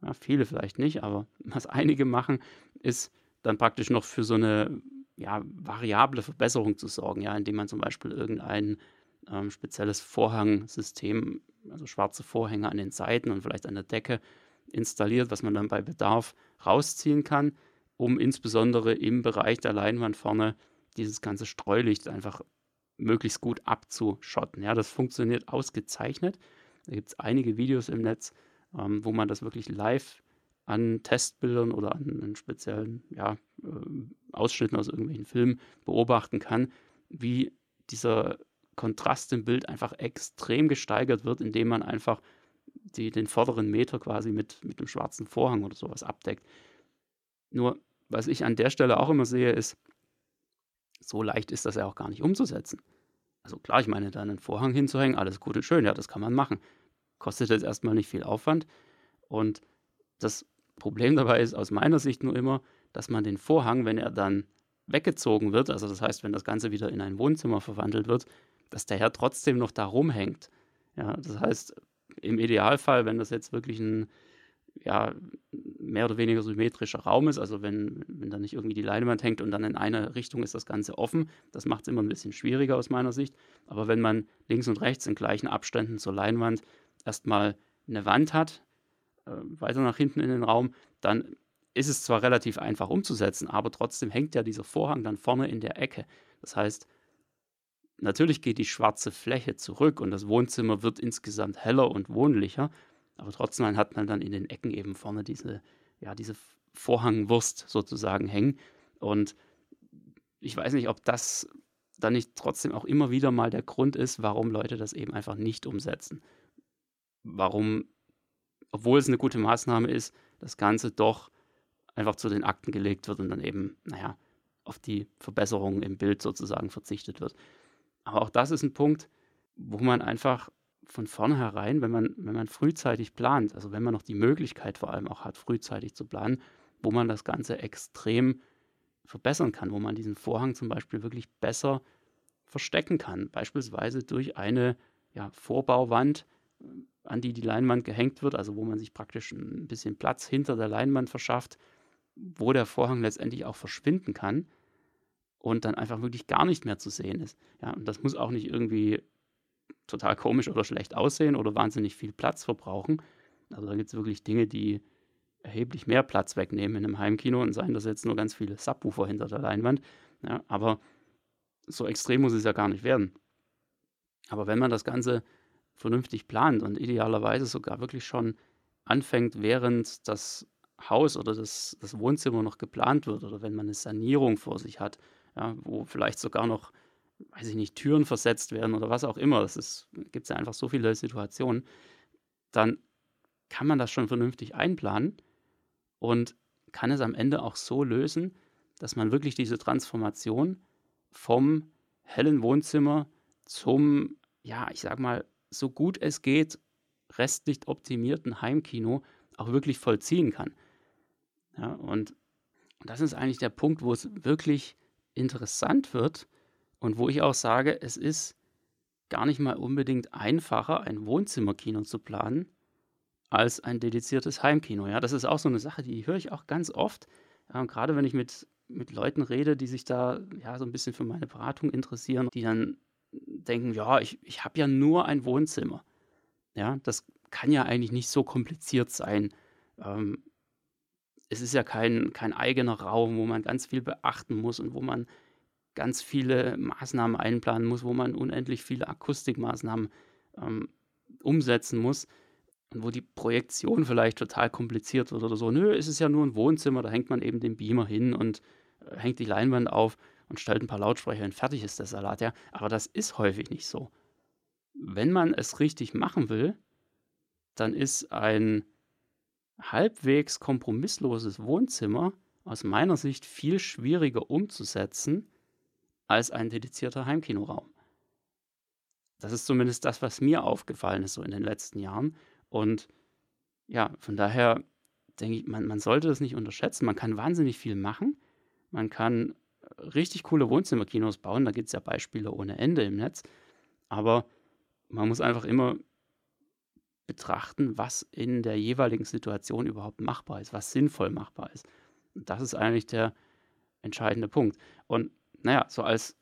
ja, viele vielleicht nicht, aber [laughs] was einige machen, ist dann praktisch noch für so eine ja, variable Verbesserung zu sorgen, ja, indem man zum Beispiel irgendein ähm, spezielles Vorhangsystem, also schwarze Vorhänge an den Seiten und vielleicht an der Decke installiert, was man dann bei Bedarf rausziehen kann, um insbesondere im Bereich der Leinwand vorne dieses ganze Streulicht einfach möglichst gut abzuschotten. Ja, das funktioniert ausgezeichnet. Da gibt es einige Videos im Netz, ähm, wo man das wirklich live an Testbildern oder an, an speziellen ja, äh, Ausschnitten aus irgendwelchen Filmen beobachten kann, wie dieser Kontrast im Bild einfach extrem gesteigert wird, indem man einfach die, den vorderen Meter quasi mit, mit einem schwarzen Vorhang oder sowas abdeckt. Nur, was ich an der Stelle auch immer sehe, ist, so leicht ist das ja auch gar nicht umzusetzen. Also klar, ich meine, da einen Vorhang hinzuhängen, alles gut und schön, ja, das kann man machen. Kostet jetzt erstmal nicht viel Aufwand. Und das Problem dabei ist aus meiner Sicht nur immer, dass man den Vorhang, wenn er dann weggezogen wird, also das heißt, wenn das Ganze wieder in ein Wohnzimmer verwandelt wird, dass der Herr trotzdem noch da rumhängt. Ja, das heißt, im Idealfall, wenn das jetzt wirklich ein ja, mehr oder weniger symmetrischer Raum ist, also wenn, wenn da nicht irgendwie die Leinwand hängt und dann in eine Richtung ist das Ganze offen, das macht es immer ein bisschen schwieriger aus meiner Sicht. Aber wenn man links und rechts in gleichen Abständen zur Leinwand erstmal eine Wand hat, äh, weiter nach hinten in den Raum, dann ist es zwar relativ einfach umzusetzen, aber trotzdem hängt ja dieser Vorhang dann vorne in der Ecke. Das heißt, natürlich geht die schwarze Fläche zurück und das Wohnzimmer wird insgesamt heller und wohnlicher, aber trotzdem hat man dann in den Ecken eben vorne diese, ja, diese Vorhangwurst sozusagen hängen. Und ich weiß nicht, ob das dann nicht trotzdem auch immer wieder mal der Grund ist, warum Leute das eben einfach nicht umsetzen. Warum, obwohl es eine gute Maßnahme ist, das Ganze doch einfach zu den Akten gelegt wird und dann eben, naja, auf die Verbesserungen im Bild sozusagen verzichtet wird. Aber auch das ist ein Punkt, wo man einfach von vornherein, wenn man, wenn man frühzeitig plant, also wenn man noch die Möglichkeit vor allem auch hat, frühzeitig zu planen, wo man das Ganze extrem verbessern kann, wo man diesen Vorhang zum Beispiel wirklich besser verstecken kann. Beispielsweise durch eine ja, Vorbauwand, an die die Leinwand gehängt wird, also wo man sich praktisch ein bisschen Platz hinter der Leinwand verschafft, wo der Vorhang letztendlich auch verschwinden kann und dann einfach wirklich gar nicht mehr zu sehen ist. Ja, und das muss auch nicht irgendwie total komisch oder schlecht aussehen oder wahnsinnig viel Platz verbrauchen. Also da gibt es wirklich Dinge, die erheblich mehr Platz wegnehmen in einem Heimkino und seien das jetzt nur ganz viele Subwoofer hinter der Leinwand. Ja, aber so extrem muss es ja gar nicht werden. Aber wenn man das Ganze vernünftig plant und idealerweise sogar wirklich schon anfängt, während das Haus oder das, das Wohnzimmer noch geplant wird oder wenn man eine Sanierung vor sich hat, ja, wo vielleicht sogar noch, weiß ich nicht, Türen versetzt werden oder was auch immer, es gibt ja einfach so viele Situationen, dann kann man das schon vernünftig einplanen und kann es am Ende auch so lösen, dass man wirklich diese Transformation vom hellen Wohnzimmer zum, ja, ich sag mal, so gut es geht, restlicht optimierten Heimkino auch wirklich vollziehen kann. Ja, und das ist eigentlich der Punkt, wo es wirklich interessant wird und wo ich auch sage, es ist gar nicht mal unbedingt einfacher, ein Wohnzimmerkino zu planen, als ein dediziertes Heimkino. Ja, das ist auch so eine Sache, die höre ich auch ganz oft. Ja, und gerade wenn ich mit, mit Leuten rede, die sich da ja so ein bisschen für meine Beratung interessieren, die dann denken, ja, ich, ich habe ja nur ein Wohnzimmer. Ja, das kann ja eigentlich nicht so kompliziert sein. Ähm, es ist ja kein, kein eigener Raum, wo man ganz viel beachten muss und wo man ganz viele Maßnahmen einplanen muss, wo man unendlich viele Akustikmaßnahmen ähm, umsetzen muss und wo die Projektion vielleicht total kompliziert wird oder so. Nö, es ist ja nur ein Wohnzimmer, da hängt man eben den Beamer hin und äh, hängt die Leinwand auf und stellt ein paar Lautsprecher und fertig ist der Salat, ja. Aber das ist häufig nicht so. Wenn man es richtig machen will, dann ist ein halbwegs kompromissloses Wohnzimmer aus meiner Sicht viel schwieriger umzusetzen als ein dedizierter Heimkinoraum. Das ist zumindest das, was mir aufgefallen ist so in den letzten Jahren. Und ja, von daher denke ich, man, man sollte das nicht unterschätzen. Man kann wahnsinnig viel machen. Man kann richtig coole Wohnzimmerkinos bauen. Da gibt es ja Beispiele ohne Ende im Netz. Aber man muss einfach immer betrachten, was in der jeweiligen Situation überhaupt machbar ist, was sinnvoll machbar ist. Und das ist eigentlich der entscheidende Punkt. Und naja, so als,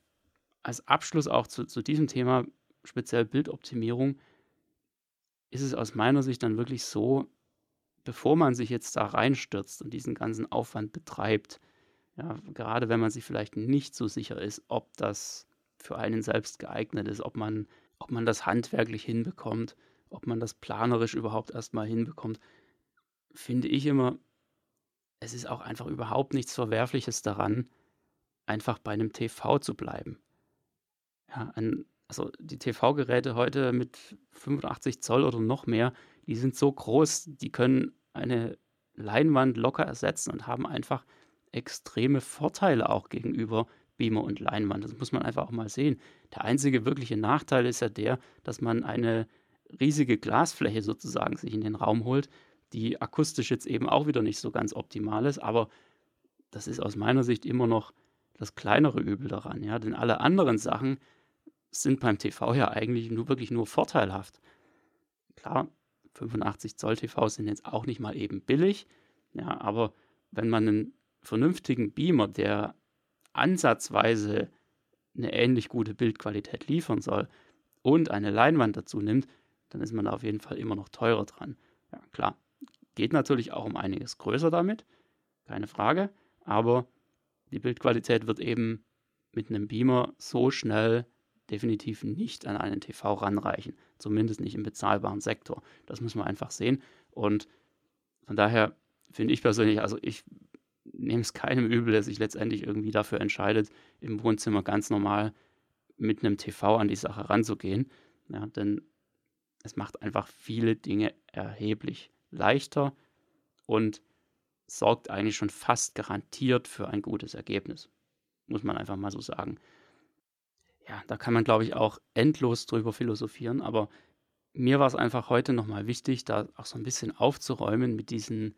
als Abschluss auch zu, zu diesem Thema speziell Bildoptimierung, ist es aus meiner Sicht dann wirklich so, bevor man sich jetzt da reinstürzt und diesen ganzen Aufwand betreibt, ja, gerade wenn man sich vielleicht nicht so sicher ist, ob das für einen selbst geeignet ist, ob man, ob man das handwerklich hinbekommt, ob man das planerisch überhaupt erstmal hinbekommt, finde ich immer, es ist auch einfach überhaupt nichts Verwerfliches daran, einfach bei einem TV zu bleiben. Ja, ein, also die TV-Geräte heute mit 85 Zoll oder noch mehr, die sind so groß, die können eine Leinwand locker ersetzen und haben einfach extreme Vorteile auch gegenüber Beamer und Leinwand. Das muss man einfach auch mal sehen. Der einzige wirkliche Nachteil ist ja der, dass man eine riesige Glasfläche sozusagen sich in den Raum holt, die akustisch jetzt eben auch wieder nicht so ganz optimal ist, aber das ist aus meiner Sicht immer noch das kleinere Übel daran, ja, denn alle anderen Sachen sind beim TV ja eigentlich nur wirklich nur vorteilhaft. Klar, 85 Zoll TVs sind jetzt auch nicht mal eben billig, ja, aber wenn man einen vernünftigen Beamer, der ansatzweise eine ähnlich gute Bildqualität liefern soll und eine Leinwand dazu nimmt, dann ist man da auf jeden Fall immer noch teurer dran. Ja, klar, geht natürlich auch um einiges größer damit, keine Frage, aber die Bildqualität wird eben mit einem Beamer so schnell definitiv nicht an einen TV ranreichen, zumindest nicht im bezahlbaren Sektor. Das muss man einfach sehen und von daher finde ich persönlich, also ich nehme es keinem übel, der sich letztendlich irgendwie dafür entscheidet, im Wohnzimmer ganz normal mit einem TV an die Sache ranzugehen. Ja, denn es macht einfach viele Dinge erheblich leichter und sorgt eigentlich schon fast garantiert für ein gutes Ergebnis. Muss man einfach mal so sagen. Ja, da kann man, glaube ich, auch endlos drüber philosophieren, aber mir war es einfach heute nochmal wichtig, da auch so ein bisschen aufzuräumen mit diesen,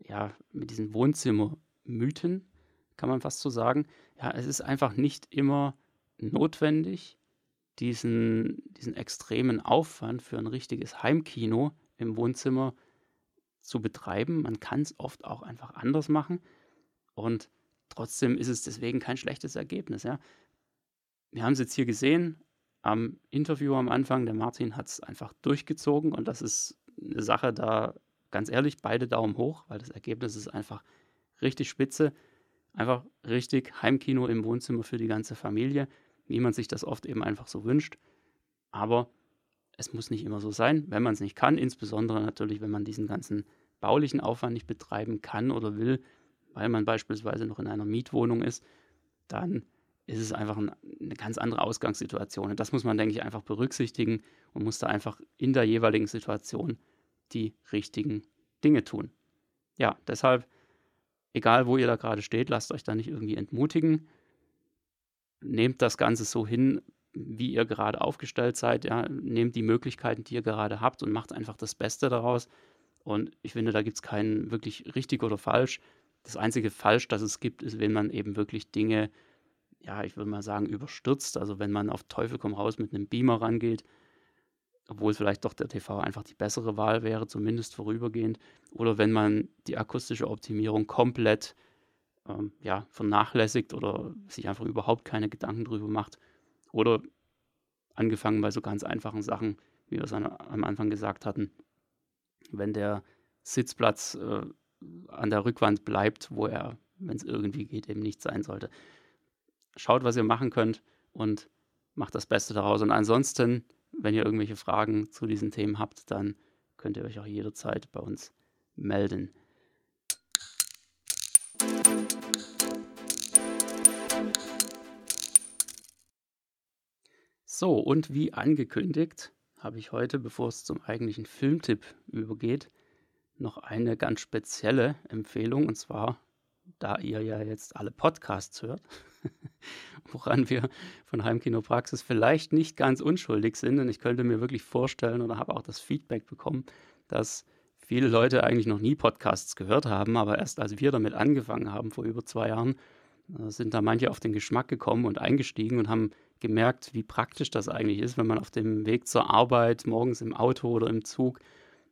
ja, mit diesen Wohnzimmermythen, kann man fast so sagen. Ja, es ist einfach nicht immer notwendig, diesen, diesen extremen Aufwand für ein richtiges Heimkino im Wohnzimmer zu betreiben. Man kann es oft auch einfach anders machen und trotzdem ist es deswegen kein schlechtes Ergebnis. Ja. Wir haben es jetzt hier gesehen am Interview am Anfang. Der Martin hat es einfach durchgezogen und das ist eine Sache, da ganz ehrlich, beide Daumen hoch, weil das Ergebnis ist einfach richtig spitze. Einfach richtig Heimkino im Wohnzimmer für die ganze Familie wie man sich das oft eben einfach so wünscht. Aber es muss nicht immer so sein, wenn man es nicht kann, insbesondere natürlich, wenn man diesen ganzen baulichen Aufwand nicht betreiben kann oder will, weil man beispielsweise noch in einer Mietwohnung ist, dann ist es einfach ein, eine ganz andere Ausgangssituation. Und das muss man, denke ich, einfach berücksichtigen und muss da einfach in der jeweiligen Situation die richtigen Dinge tun. Ja, deshalb, egal wo ihr da gerade steht, lasst euch da nicht irgendwie entmutigen nehmt das Ganze so hin, wie ihr gerade aufgestellt seid. Ja, nehmt die Möglichkeiten, die ihr gerade habt und macht einfach das Beste daraus. Und ich finde, da gibt es keinen wirklich richtig oder falsch. Das einzige Falsch, das es gibt, ist, wenn man eben wirklich Dinge, ja, ich würde mal sagen, überstürzt. Also wenn man auf Teufel komm raus mit einem Beamer rangeht, obwohl vielleicht doch der TV einfach die bessere Wahl wäre, zumindest vorübergehend. Oder wenn man die akustische Optimierung komplett ähm, ja, vernachlässigt oder sich einfach überhaupt keine Gedanken drüber macht. Oder angefangen bei so ganz einfachen Sachen, wie wir es an, am Anfang gesagt hatten, wenn der Sitzplatz äh, an der Rückwand bleibt, wo er, wenn es irgendwie geht, eben nicht sein sollte. Schaut, was ihr machen könnt und macht das Beste daraus. Und ansonsten, wenn ihr irgendwelche Fragen zu diesen Themen habt, dann könnt ihr euch auch jederzeit bei uns melden. So, und wie angekündigt, habe ich heute, bevor es zum eigentlichen Filmtipp übergeht, noch eine ganz spezielle Empfehlung. Und zwar, da ihr ja jetzt alle Podcasts hört, [laughs] woran wir von Heimkinopraxis vielleicht nicht ganz unschuldig sind. Und ich könnte mir wirklich vorstellen oder habe auch das Feedback bekommen, dass viele Leute eigentlich noch nie Podcasts gehört haben, aber erst als wir damit angefangen haben vor über zwei Jahren, äh, sind da manche auf den Geschmack gekommen und eingestiegen und haben gemerkt, wie praktisch das eigentlich ist, wenn man auf dem Weg zur Arbeit, morgens im Auto oder im Zug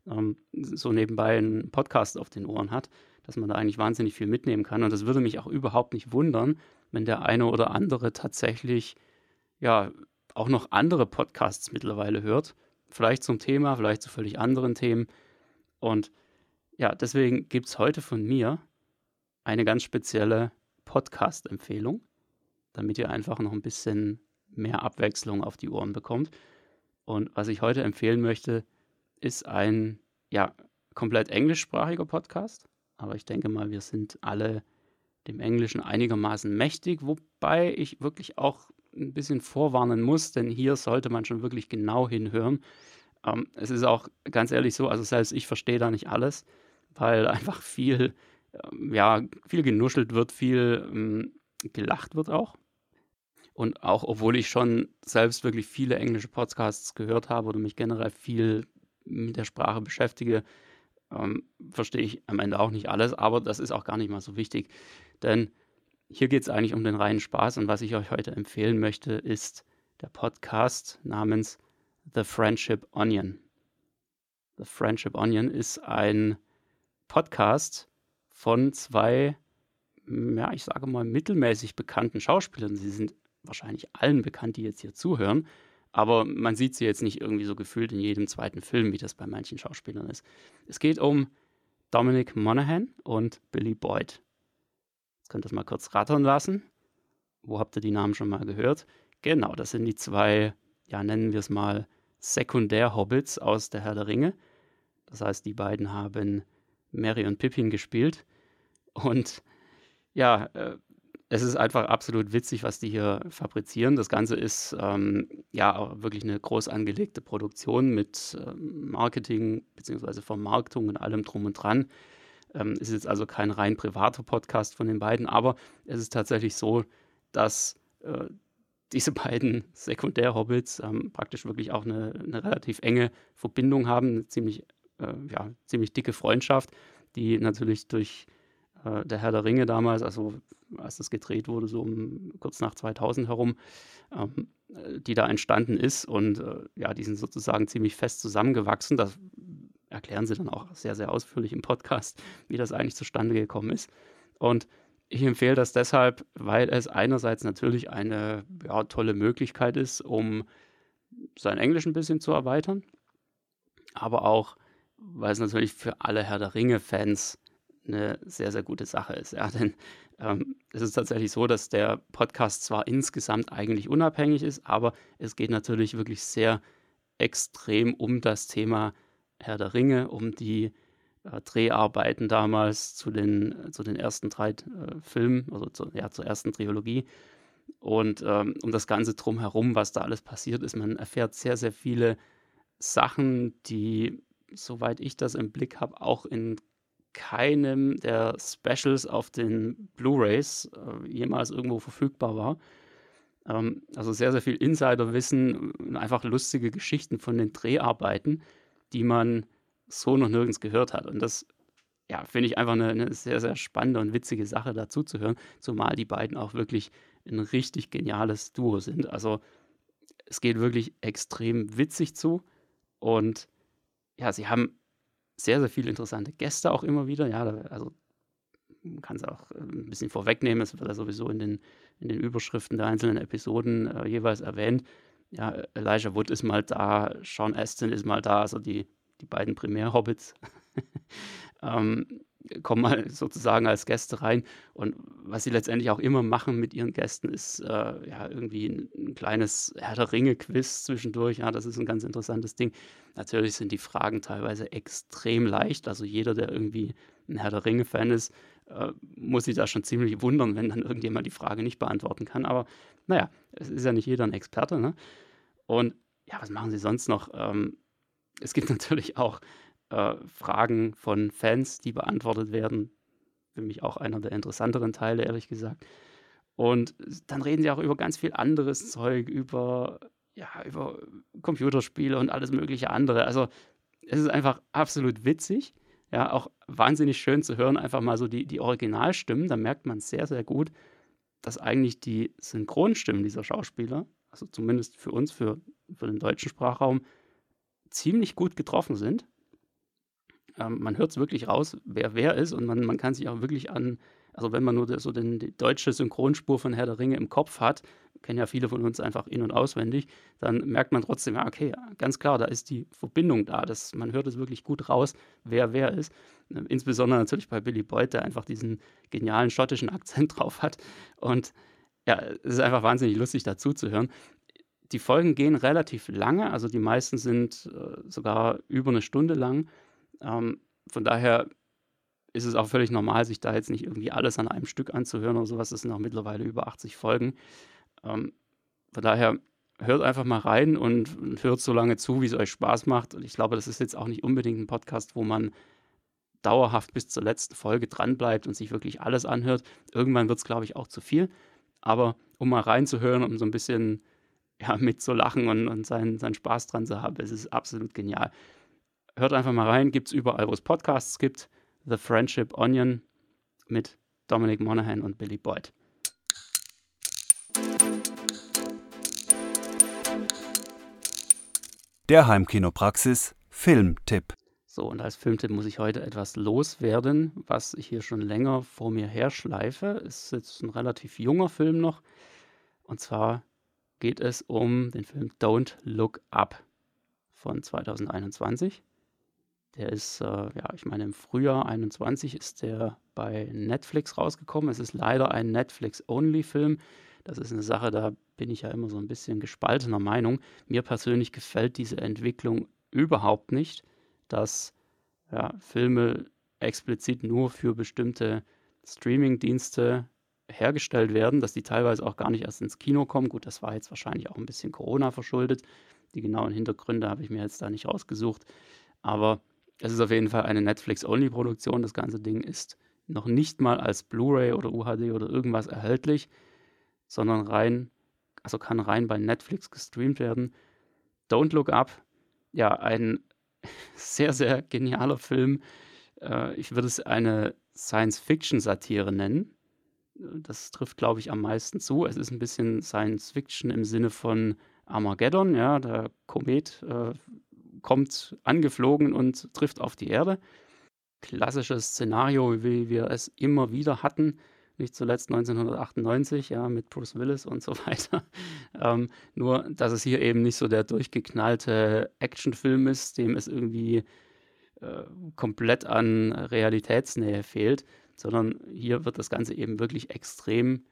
ähm, so nebenbei einen Podcast auf den Ohren hat, dass man da eigentlich wahnsinnig viel mitnehmen kann. Und das würde mich auch überhaupt nicht wundern, wenn der eine oder andere tatsächlich ja auch noch andere Podcasts mittlerweile hört. Vielleicht zum Thema, vielleicht zu völlig anderen Themen. Und ja, deswegen gibt es heute von mir eine ganz spezielle Podcast-Empfehlung, damit ihr einfach noch ein bisschen mehr Abwechslung auf die Ohren bekommt. Und was ich heute empfehlen möchte, ist ein ja, komplett englischsprachiger Podcast. Aber ich denke mal, wir sind alle dem Englischen einigermaßen mächtig, wobei ich wirklich auch ein bisschen vorwarnen muss, denn hier sollte man schon wirklich genau hinhören. Ähm, es ist auch ganz ehrlich so, also selbst ich verstehe da nicht alles, weil einfach viel, ähm, ja, viel genuschelt wird, viel ähm, gelacht wird auch. Und auch obwohl ich schon selbst wirklich viele englische Podcasts gehört habe oder mich generell viel mit der Sprache beschäftige, ähm, verstehe ich am Ende auch nicht alles, aber das ist auch gar nicht mal so wichtig. Denn hier geht es eigentlich um den reinen Spaß und was ich euch heute empfehlen möchte, ist der Podcast namens The Friendship Onion. The Friendship Onion ist ein Podcast von zwei, ja, ich sage mal, mittelmäßig bekannten Schauspielern. Sie sind wahrscheinlich allen bekannt, die jetzt hier zuhören, aber man sieht sie jetzt nicht irgendwie so gefühlt in jedem zweiten Film, wie das bei manchen Schauspielern ist. Es geht um Dominic Monaghan und Billy Boyd. Jetzt könnt ihr das mal kurz rattern lassen. Wo habt ihr die Namen schon mal gehört? Genau, das sind die zwei, ja, nennen wir es mal Sekundär-Hobbits aus der Herr der Ringe. Das heißt, die beiden haben Mary und Pippin gespielt. Und ja, äh, es ist einfach absolut witzig, was die hier fabrizieren. Das Ganze ist ähm, ja wirklich eine groß angelegte Produktion mit ähm, Marketing bzw. Vermarktung und allem drum und dran. Ähm, ist jetzt also kein rein privater Podcast von den beiden, aber es ist tatsächlich so, dass äh, diese [laughs] beiden Sekundär-Hobbits ähm, praktisch wirklich auch eine, eine, relativ enge Verbindung haben, eine ziemlich, äh, ja, ziemlich dicke Freundschaft, die natürlich durch äh, der Herr der Ringe damals, also als das gedreht wurde, so um kurz nach 2000 herum, ähm, die da entstanden ist. Und äh, ja, die sind sozusagen ziemlich fest zusammengewachsen. Das erklären sie dann auch sehr, sehr ausführlich im Podcast, wie das eigentlich zustande gekommen ist. Und ich empfehle das deshalb, weil es einerseits natürlich eine ja, tolle Möglichkeit ist, um sein Englisch ein bisschen zu erweitern, aber auch, weil es natürlich für alle Herr der Ringe-Fans eine sehr, sehr gute Sache ist. Ja, [laughs] denn ähm, es ist tatsächlich so, dass der Podcast zwar insgesamt eigentlich unabhängig ist, aber es geht natürlich wirklich sehr extrem um das Thema Herr der Ringe, um die äh, Dreharbeiten damals zu den, zu den ersten drei äh, Filmen, also zu, ja, zur ersten Trilogie. Und ähm, um das Ganze drumherum, was da alles passiert ist, man erfährt sehr, sehr viele Sachen, die, soweit ich das im Blick habe, auch in keinem der Specials auf den Blu-rays äh, jemals irgendwo verfügbar war. Ähm, also sehr, sehr viel Insiderwissen und einfach lustige Geschichten von den Dreharbeiten, die man so noch nirgends gehört hat. Und das ja, finde ich einfach eine, eine, sehr, sehr spannende und witzige Sache dazu zu hören, zumal die beiden auch wirklich ein richtig geniales Duo sind. Also es geht wirklich extrem witzig zu und ja, sie haben sehr, sehr viele interessante Gäste auch immer wieder. Ja, also man kann es auch äh, ein bisschen vorwegnehmen, es wird ja sowieso in den, in den Überschriften der einzelnen Episoden äh, jeweils erwähnt. Ja, Elijah Wood ist mal da, Sean Astin ist mal da, also die, die beiden Primär-Hobbits. [laughs] ähm, kommen mal sozusagen als Gäste rein. Und was sie letztendlich auch immer machen mit ihren Gästen, ist äh, ja irgendwie ein, ein, kleines Herr der Ringe-Quiz zwischendurch. Ja, das ist ein ganz interessantes Ding. Natürlich sind die Fragen teilweise extrem leicht. Also jeder, der irgendwie ein Herr der Ringe-Fan ist, äh, muss sich da schon ziemlich wundern, wenn dann irgendjemand die Frage nicht beantworten kann. Aber naja, es ist ja nicht jeder ein Experte. Ne? Und ja, was machen sie sonst noch? Ähm, es gibt [laughs] natürlich auch äh, Fragen von Fans, die beantwortet werden. Für mich auch einer der interessanteren Teile, ehrlich gesagt. Und dann reden sie auch über ganz viel anderes Zeug, über, ja, über Computerspiele und alles mögliche andere. Also es ist einfach absolut witzig. Ja, auch wahnsinnig schön zu hören, einfach mal so die, die Originalstimmen. Da merkt man sehr, sehr gut, dass eigentlich die Synchronstimmen dieser Schauspieler, also zumindest für uns, für, für den deutschen Sprachraum, ziemlich gut getroffen sind. Ähm, man hört es wirklich raus, wer wer ist und man, man kann sich auch wirklich an, also wenn man nur so den, die deutsche Synchronspur von Herr der Ringe im Kopf hat, kennen ja viele von uns einfach in- und auswendig, dann merkt man trotzdem, ja, okay, ganz klar, da ist die Verbindung da. Das, man hört es wirklich gut raus, wer wer ist. Ähm, insbesondere natürlich bei Billy Boyd, der einfach diesen genialen schottischen Akzent [laughs] drauf hat. Und ja, es ist einfach wahnsinnig lustig dazu zu hören. Die Folgen gehen relativ lange, also die meisten sind äh, sogar über eine Stunde lang. Ähm, von daher ist es auch völlig normal, sich da jetzt nicht irgendwie alles an einem Stück anzuhören oder sowas. Es sind auch mittlerweile über 80 Folgen. Ähm, von daher hört einfach mal rein und, hört so lange zu, wie es euch Spaß macht. Und ich glaube, das ist jetzt auch nicht unbedingt ein Podcast, wo man dauerhaft bis zur letzten Folge dranbleibt und sich wirklich alles anhört. Irgendwann wird es, glaube ich, auch zu viel. Aber um mal reinzuhören, um so ein bisschen ja, [laughs] mitzulachen und, und seinen, seinen Spaß dran zu haben, es ist absolut genial. Hört einfach mal rein, gibt es überall, wo es Podcasts gibt. The Friendship Onion mit Dominic Monaghan und Billy Boyd. Der Heimkinopraxis Filmtipp. So, und als Filmtipp muss ich heute etwas loswerden, was ich hier schon länger vor mir herschleife. Es ist jetzt ein relativ junger Film noch. Und zwar geht es um den Film Don't Look Up von 2021. Der ist, äh, ja, ich meine, im Frühjahr 21 ist der bei Netflix rausgekommen. Es ist leider ein Netflix-Only-Film. Das ist eine Sache, da bin ich ja immer so ein bisschen gespaltener Meinung. Mir persönlich gefällt diese Entwicklung überhaupt nicht, dass ja, Filme explizit nur für bestimmte Streaming-Dienste hergestellt werden, dass die teilweise auch gar nicht erst ins Kino kommen. Gut, das war jetzt wahrscheinlich auch ein bisschen Corona verschuldet. Die genauen Hintergründe habe ich mir jetzt da nicht rausgesucht. Aber es ist auf jeden Fall eine Netflix-Only-Produktion. Das ganze Ding ist noch nicht mal als Blu-ray oder UHD oder irgendwas erhältlich, sondern rein, also kann rein bei Netflix gestreamt werden. Don't Look Up, ja, ein [laughs] sehr, sehr genialer Film. Äh, ich würde es eine Science-Fiction-Satire nennen. Das trifft, glaube ich, am meisten zu. Es ist ein bisschen Science-Fiction im Sinne von Armageddon, ja, der Komet äh, kommt angeflogen und trifft auf die Erde. Klassisches Szenario, wie wir es immer wieder hatten, nicht zuletzt 1998, ja, mit Bruce Willis und so [laughs] weiter. Ähm, nur, dass es hier eben nicht so der durchgeknallte Actionfilm ist, dem es irgendwie äh, komplett an Realitätsnähe fehlt, sondern hier wird das Ganze eben wirklich extrem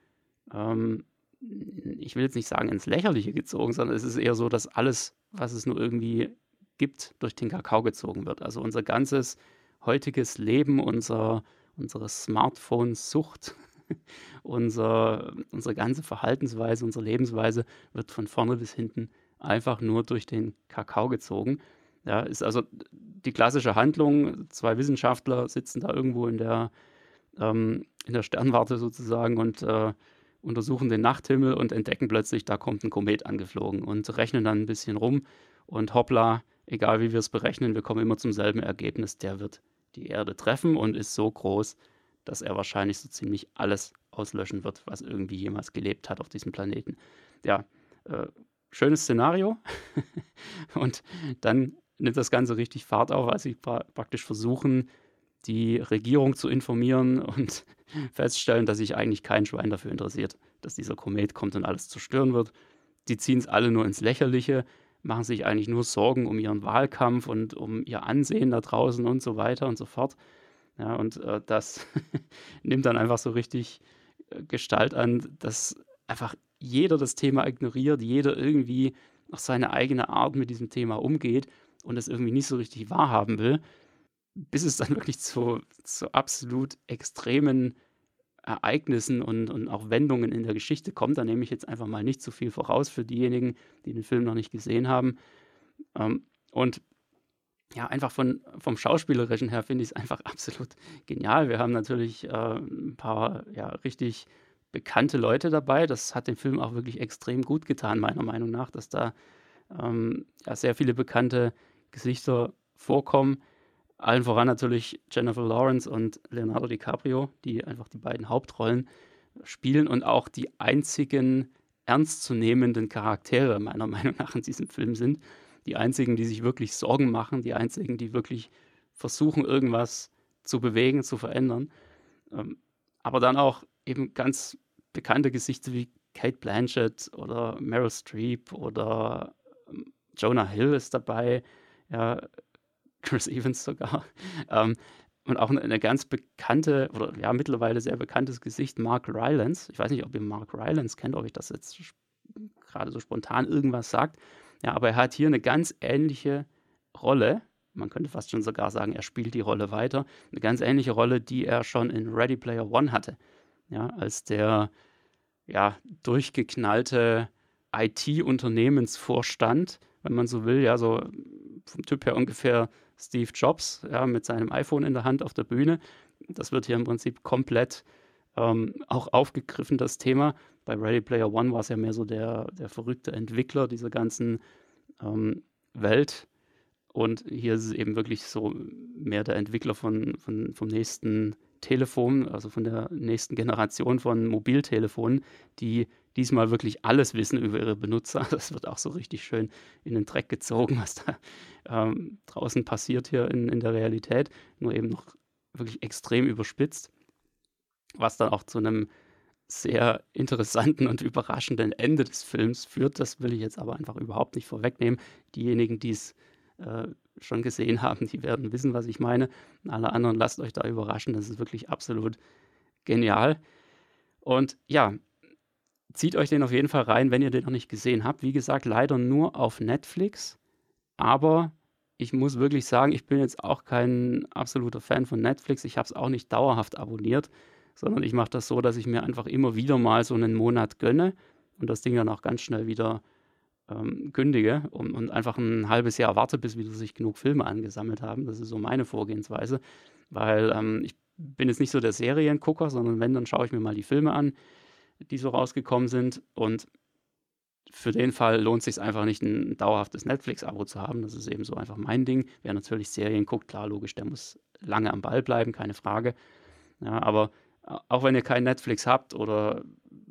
ähm, ich will jetzt nicht sagen ins Lächerliche gezogen, sondern es ist eher so, dass alles, was es nur irgendwie gibt, durch den Kakao gezogen wird. Also unser ganzes heutiges Leben, unser, unsere Smartphone-Sucht, [laughs] unser, unsere ganze Verhaltensweise, unsere Lebensweise wird von vorne bis hinten einfach nur durch den Kakao gezogen. Ja, ist also die klassische Handlung, zwei Wissenschaftler sitzen da irgendwo in der, ähm, in der Sternwarte sozusagen und äh, untersuchen den Nachthimmel und entdecken plötzlich, da kommt ein Komet angeflogen und rechnen dann ein bisschen rum und hoppla, egal wie wir es berechnen, wir kommen immer zum selben Ergebnis, der wird die Erde treffen und ist so groß, dass er wahrscheinlich so ziemlich alles auslöschen wird, was irgendwie jemals gelebt hat auf diesem Planeten. Ja, äh, schönes Szenario. [laughs] und dann nimmt das Ganze richtig Fahrt auf, als sie pra praktisch versuchen, die Regierung zu informieren und [laughs] feststellen, dass sich eigentlich kein Schwein dafür interessiert, dass dieser Komet kommt und alles zerstören wird. Die ziehen es alle nur ins Lächerliche, machen sich eigentlich nur Sorgen um ihren Wahlkampf und um ihr Ansehen da draußen und so weiter und so fort. Ja, und äh, das [laughs] nimmt dann einfach so richtig äh, Gestalt an, dass einfach jeder das Thema ignoriert, jeder irgendwie auf seine eigene Art mit diesem Thema umgeht und es irgendwie nicht so richtig wahrhaben will, bis es dann wirklich zu, zu absolut extremen Ereignissen und, und auch Wendungen in der Geschichte kommt. Da nehme ich jetzt einfach mal nicht zu viel voraus für diejenigen, die den Film noch nicht gesehen haben. Ähm, und ja, einfach von, vom Schauspielerischen her finde ich es einfach [laughs] absolut genial. Wir haben natürlich äh, ein paar ja, richtig bekannte Leute dabei. Das hat dem Film auch wirklich extrem gut getan, meiner Meinung nach, dass da ähm, ja, sehr viele bekannte Gesichter vorkommen. Allen voran natürlich Jennifer Lawrence und Leonardo DiCaprio, die einfach die beiden Hauptrollen spielen und auch die einzigen ernstzunehmenden Charaktere meiner [laughs] Meinung nach in diesem Film sind. Die einzigen, die sich wirklich Sorgen machen, die einzigen, die wirklich versuchen, irgendwas zu bewegen, zu verändern. Ähm, aber dann auch eben ganz bekannte Gesichter wie Kate Blanchett oder Meryl Streep oder ähm, Jonah Hill ist dabei, ja, Chris Evans sogar. Ähm, und auch eine, ganz bekannte oder ja mittlerweile sehr bekanntes Gesicht, Mark Rylance. Ich weiß nicht, ob ihr Mark Rylance kennt, ob ich das jetzt gerade so spontan irgendwas sagt. Ja, aber er hat hier eine ganz ähnliche Rolle. Man könnte fast schon sogar sagen, er spielt die Rolle weiter. Eine ganz ähnliche Rolle, die er schon in Ready Player One hatte. Ja, als der ja, durchgeknallte IT-Unternehmensvorstand, wenn man so will, ja, so vom Typ her ungefähr Steve Jobs, ja, mit seinem iPhone in der Hand auf der Bühne. Das wird hier im Prinzip komplett ähm, auch aufgegriffen, das Thema. Bei Ready Player One war es ja mehr so der, der verrückte Entwickler dieser ganzen ähm, Welt. Und hier ist es eben wirklich so mehr der Entwickler von, von, vom nächsten Telefon, also von der nächsten Generation von Mobiltelefonen, die diesmal wirklich alles wissen über ihre Benutzer. [laughs] Das wird auch so richtig schön in den Dreck gezogen, was da ähm, draußen passiert hier in, in der Realität, nur eben noch wirklich extrem überspitzt, was dann auch zu einem sehr interessanten und überraschenden Ende des Films führt. Das will ich jetzt aber einfach überhaupt nicht vorwegnehmen. Diejenigen, die es äh, schon gesehen haben, die werden wissen, was ich meine. Alle anderen lasst euch da überraschen. Das ist wirklich absolut genial. Und ja, zieht euch den auf jeden Fall rein, wenn ihr den noch nicht gesehen habt. Wie gesagt, leider nur auf Netflix. Aber ich muss wirklich sagen, ich bin jetzt auch kein absoluter Fan von Netflix. Ich habe es auch nicht dauerhaft abonniert, sondern ich mache das so, dass ich mir einfach immer wieder mal so einen Monat gönne und das Ding dann auch ganz schnell wieder ähm, kündige und, und, einfach ein halbes Jahr warte, bis wieder sich genug Filme angesammelt haben. Das ist so meine Vorgehensweise, weil ähm, ich bin jetzt nicht so der Seriengucker, sondern wenn, dann schaue ich mir mal die Filme an, die so rausgekommen sind und für den Fall lohnt es sich einfach nicht, ein dauerhaftes Netflix-Abo zu haben. Das ist eben so einfach mein Ding. Wer natürlich Serien guckt, klar, logisch, der muss lange am Ball bleiben, keine Frage. Ja, aber auch wenn ihr kein Netflix habt oder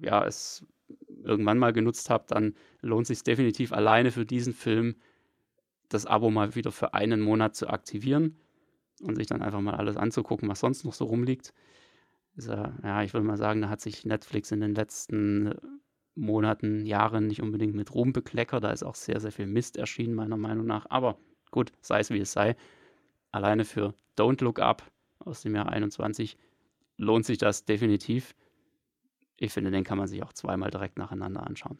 ja, es irgendwann mal genutzt habt, dann lohnt es sich definitiv alleine für diesen Film das Abo mal wieder für einen Monat zu aktivieren und sich dann einfach mal alles anzugucken, was sonst noch so rumliegt. Äh, ja, ich würde mal sagen, da hat sich Netflix in den letzten Monaten, Jahren nicht unbedingt mit Ruhm bekleckert. Da ist auch sehr, sehr viel Mist erschienen, meiner Meinung nach. Aber gut, sei es wie es sei. Alleine für Don't Look Up aus dem Jahr 21 lohnt sich das definitiv ich finde, den kann man sich auch zweimal direkt nacheinander anschauen.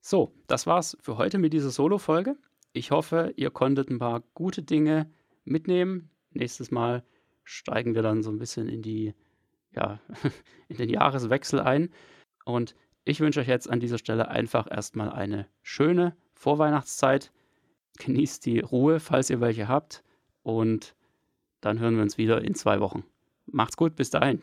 So, das war's für heute mit dieser Solo-Folge. Ich hoffe, ihr konntet ein paar gute Dinge mitnehmen. Nächstes Mal steigen wir dann so ein bisschen in die, ja, [laughs] in den Jahreswechsel ein. Und ich wünsche euch jetzt an dieser Stelle einfach erstmal eine schöne Vorweihnachtszeit. Genießt die Ruhe, falls ihr welche habt. Und dann hören wir uns wieder in zwei Wochen. Macht's gut, bis dahin.